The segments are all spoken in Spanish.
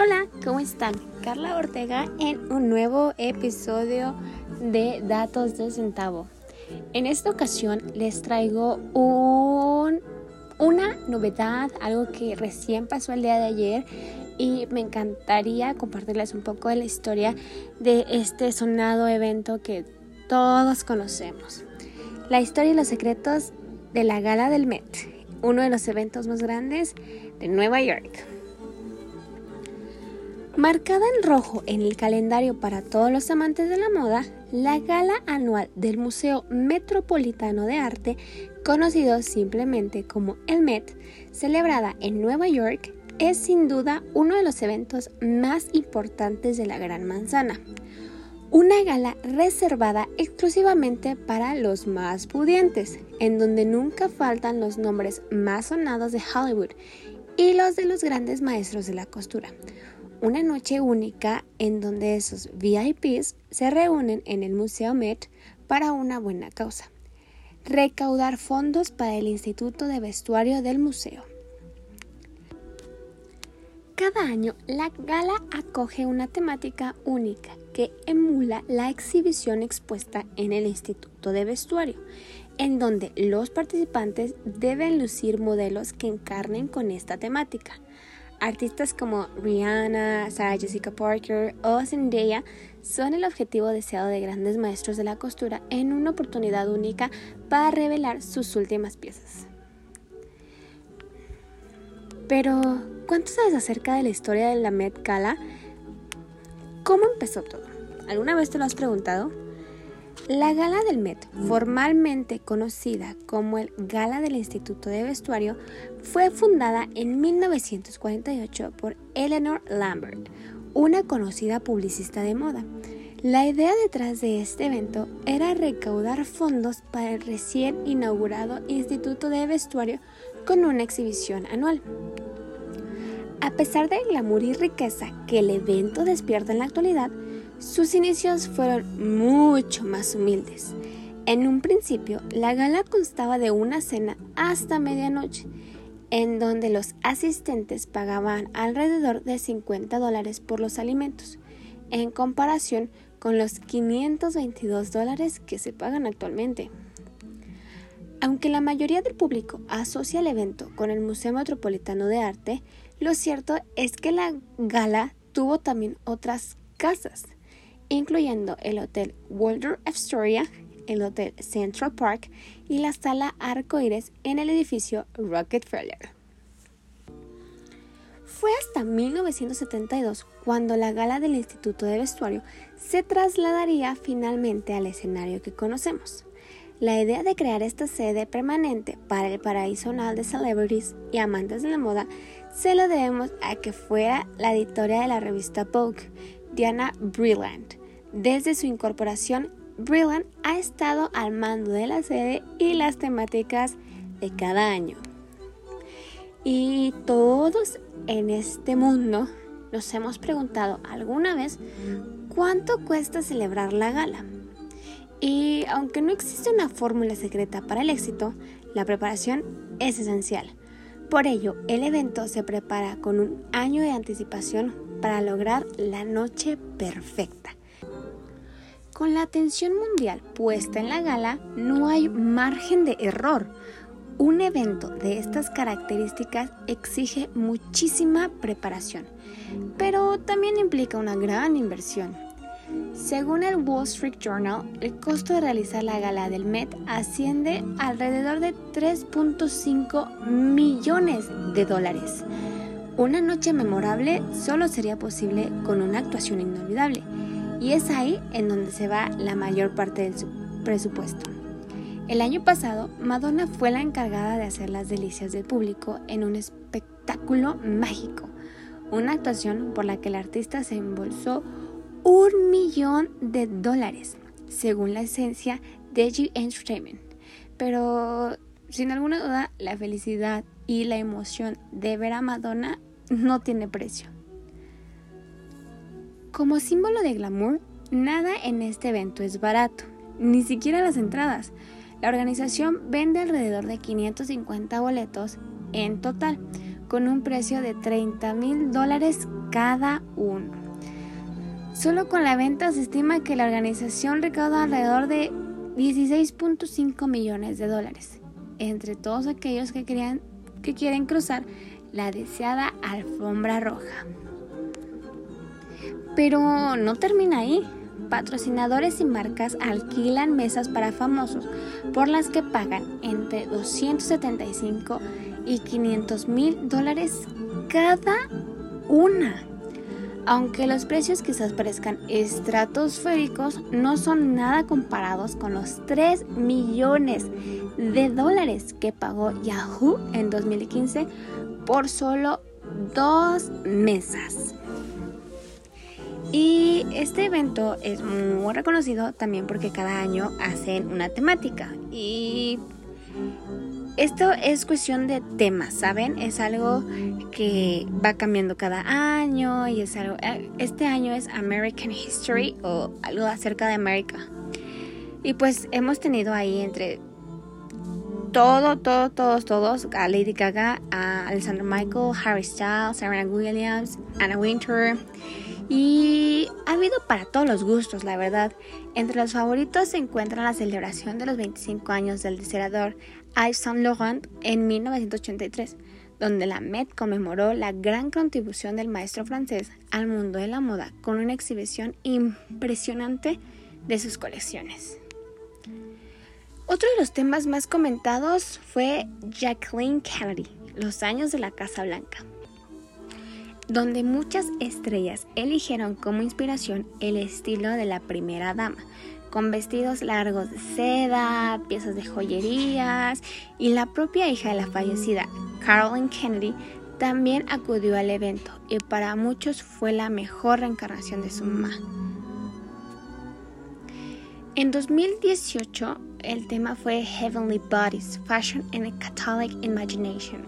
Hola, ¿cómo están? Carla Ortega en un nuevo episodio de Datos de Centavo. En esta ocasión les traigo un, una novedad, algo que recién pasó el día de ayer y me encantaría compartirles un poco de la historia de este sonado evento que todos conocemos. La historia y los secretos de la gala del Met, uno de los eventos más grandes de Nueva York. Marcada en rojo en el calendario para todos los amantes de la moda, la gala anual del Museo Metropolitano de Arte, conocido simplemente como el Met, celebrada en Nueva York, es sin duda uno de los eventos más importantes de la Gran Manzana. Una gala reservada exclusivamente para los más pudientes, en donde nunca faltan los nombres más sonados de Hollywood y los de los grandes maestros de la costura una noche única en donde esos VIPs se reúnen en el Museo Met para una buena causa, recaudar fondos para el Instituto de Vestuario del museo. Cada año la gala acoge una temática única que emula la exhibición expuesta en el Instituto de Vestuario, en donde los participantes deben lucir modelos que encarnen con esta temática. Artistas como Rihanna, Sarah Jessica Parker o Zendaya son el objetivo deseado de grandes maestros de la costura en una oportunidad única para revelar sus últimas piezas. Pero, ¿cuánto sabes acerca de la historia de la Met Gala? ¿Cómo empezó todo? ¿Alguna vez te lo has preguntado? La Gala del Met, formalmente conocida como el Gala del Instituto de Vestuario, fue fundada en 1948 por Eleanor Lambert, una conocida publicista de moda. La idea detrás de este evento era recaudar fondos para el recién inaugurado Instituto de Vestuario con una exhibición anual. A pesar del glamour y riqueza que el evento despierta en la actualidad, sus inicios fueron mucho más humildes. En un principio, la gala constaba de una cena hasta medianoche, en donde los asistentes pagaban alrededor de 50 dólares por los alimentos, en comparación con los 522 dólares que se pagan actualmente. Aunque la mayoría del público asocia el evento con el Museo Metropolitano de Arte, lo cierto es que la gala tuvo también otras casas incluyendo el Hotel Waldorf Astoria, el Hotel Central Park y la Sala Arcoíris en el edificio Rockefeller. Fue hasta 1972 cuando la gala del Instituto de Vestuario se trasladaría finalmente al escenario que conocemos. La idea de crear esta sede permanente para el paraíso nacional de celebrities y amantes de la moda se lo debemos a que fuera la editora de la revista Vogue, Diana Brillant, desde su incorporación, Brillant ha estado al mando de la sede y las temáticas de cada año. Y todos en este mundo nos hemos preguntado alguna vez cuánto cuesta celebrar la gala. Y aunque no existe una fórmula secreta para el éxito, la preparación es esencial. Por ello, el evento se prepara con un año de anticipación para lograr la noche perfecta. Con la atención mundial puesta en la gala, no hay margen de error. Un evento de estas características exige muchísima preparación, pero también implica una gran inversión. Según el Wall Street Journal, el costo de realizar la gala del Met asciende alrededor de 3.5 millones de dólares. Una noche memorable solo sería posible con una actuación inolvidable y es ahí en donde se va la mayor parte del presupuesto. El año pasado, Madonna fue la encargada de hacer las delicias del público en un espectáculo mágico, una actuación por la que el artista se embolsó un millón de dólares, según la esencia de G Entertainment. Pero sin alguna duda, la felicidad y la emoción de ver a Madonna no tiene precio. Como símbolo de glamour, nada en este evento es barato, ni siquiera las entradas. La organización vende alrededor de 550 boletos en total, con un precio de 30 mil dólares cada uno. Solo con la venta se estima que la organización recauda alrededor de 16.5 millones de dólares entre todos aquellos que, que quieren cruzar la deseada alfombra roja. Pero no termina ahí. Patrocinadores y marcas alquilan mesas para famosos por las que pagan entre 275 y 500 mil dólares cada una. Aunque los precios quizás parezcan estratosféricos, no son nada comparados con los 3 millones de dólares que pagó Yahoo en 2015 por solo dos mesas. Y este evento es muy reconocido también porque cada año hacen una temática. Y esto es cuestión de temas, ¿saben? Es algo que va cambiando cada año y es algo... Eh, este año es American History o algo acerca de América. Y pues hemos tenido ahí entre todo, todo, todos, todos, a Lady Gaga, a Alexander Michael, Harry Styles, Serena Williams, Anna Winter. Y ha habido para todos los gustos, la verdad. Entre los favoritos se encuentra la celebración de los 25 años del diseñador Yves Saint Laurent en 1983, donde la Met conmemoró la gran contribución del maestro francés al mundo de la moda con una exhibición impresionante de sus colecciones. Otro de los temas más comentados fue Jacqueline Kennedy, los años de la Casa Blanca donde muchas estrellas eligieron como inspiración el estilo de la primera dama, con vestidos largos de seda, piezas de joyerías y la propia hija de la fallecida Carolyn Kennedy también acudió al evento y para muchos fue la mejor reencarnación de su mamá. En 2018 el tema fue Heavenly Bodies, Fashion and a Catholic Imagination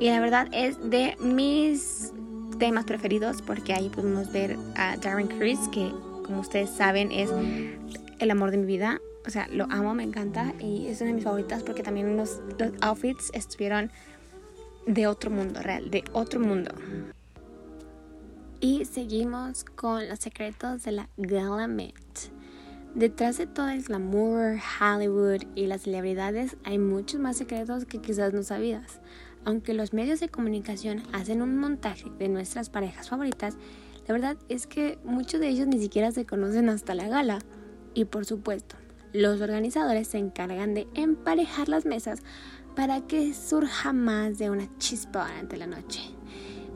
y la verdad es de mis temas preferidos porque ahí podemos ver a Darren Criss, que como ustedes saben es el amor de mi vida. O sea, lo amo, me encanta y es una de mis favoritas porque también los, outfits estuvieron de otro mundo, real, de otro mundo. Y seguimos con los secretos de la Gala Met. Detrás de todo el glamour, Hollywood y las celebridades hay muchos más secretos que quizás no sabías. Aunque los medios de comunicación hacen un montaje de nuestras parejas favoritas, la verdad es que muchos de ellos ni siquiera se conocen hasta la gala. Y por supuesto, los organizadores se encargan de emparejar las mesas para que surja más de una chispa durante la noche.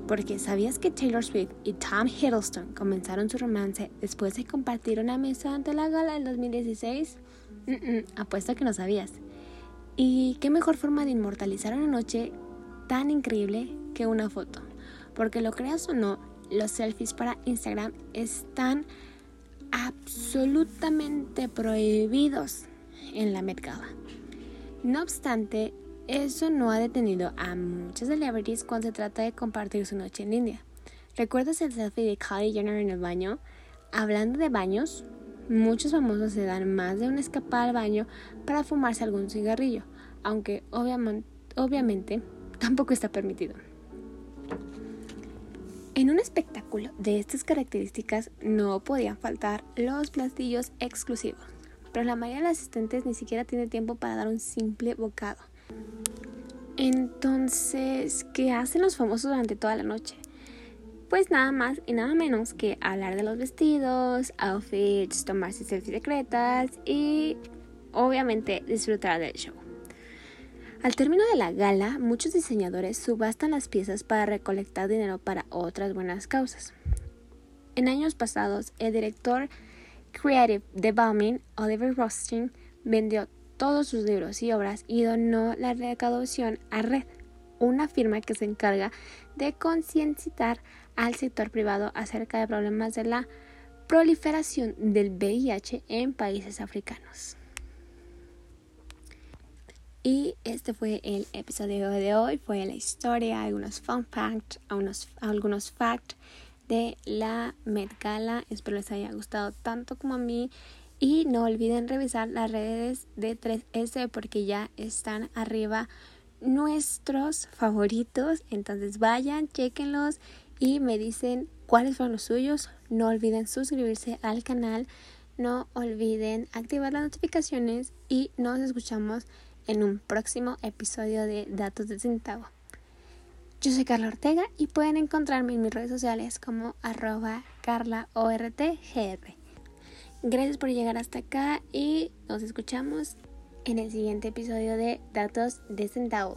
Porque ¿sabías que Taylor Swift y Tom Hiddleston comenzaron su romance después de compartir una mesa ante la gala del 2016? apuesto que no sabías. Y qué mejor forma de inmortalizar una noche tan increíble que una foto. Porque lo creas o no, los selfies para Instagram están absolutamente prohibidos en la Met Gala. No obstante, eso no ha detenido a muchas celebrities cuando se trata de compartir su noche en India. ¿Recuerdas el selfie de Kylie Jenner en el baño? Hablando de baños, muchos famosos se dan más de una escapada al baño para fumarse algún cigarrillo, aunque obviamente, obviamente tampoco está permitido. En un espectáculo de estas características no podían faltar los platillos exclusivos, pero la mayoría de los asistentes ni siquiera tiene tiempo para dar un simple bocado. Entonces, ¿qué hacen los famosos durante toda la noche? Pues nada más y nada menos que hablar de los vestidos, outfits, tomarse selfies secretas y obviamente disfrutar del show. Al término de la gala, muchos diseñadores subastan las piezas para recolectar dinero para otras buenas causas. En años pasados, el director creative de Balmain, Oliver Rothstein, vendió todos sus libros y obras y donó la recaudación a Red, una firma que se encarga de concienciar al sector privado acerca de problemas de la proliferación del VIH en países africanos. Y este fue el episodio de hoy. Fue la historia, algunos fun facts, algunos, algunos facts de la Met Gala. Espero les haya gustado tanto como a mí. Y no olviden revisar las redes de 3S porque ya están arriba nuestros favoritos. Entonces vayan, chequenlos y me dicen cuáles fueron los suyos. No olviden suscribirse al canal. No olviden activar las notificaciones y nos escuchamos en un próximo episodio de Datos de Centavo. Yo soy Carla Ortega y pueden encontrarme en mis redes sociales como arroba carlaortgr. Gracias por llegar hasta acá y nos escuchamos en el siguiente episodio de Datos de Centavo.